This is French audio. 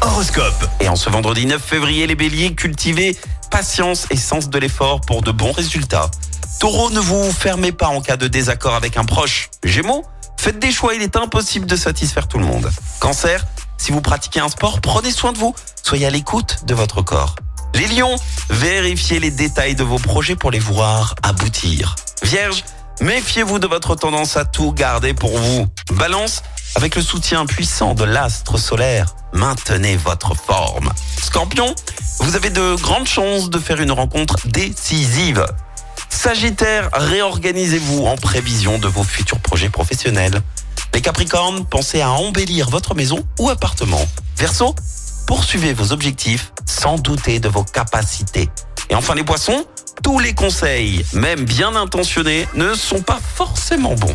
Horoscope. Et en ce vendredi 9 février, les béliers, cultivez patience et sens de l'effort pour de bons résultats. Taureau, ne vous fermez pas en cas de désaccord avec un proche. Gémeaux, faites des choix, il est impossible de satisfaire tout le monde. Cancer, si vous pratiquez un sport, prenez soin de vous. Soyez à l'écoute de votre corps. Les lions, vérifiez les détails de vos projets pour les voir aboutir. Vierge, méfiez-vous de votre tendance à tout garder pour vous. Balance, avec le soutien puissant de l'astre solaire, maintenez votre forme. Scorpion, vous avez de grandes chances de faire une rencontre décisive. Sagittaire, réorganisez-vous en prévision de vos futurs projets professionnels. Les Capricornes, pensez à embellir votre maison ou appartement. Verseau, poursuivez vos objectifs sans douter de vos capacités. Et enfin les Poissons, tous les conseils, même bien intentionnés, ne sont pas forcément bons.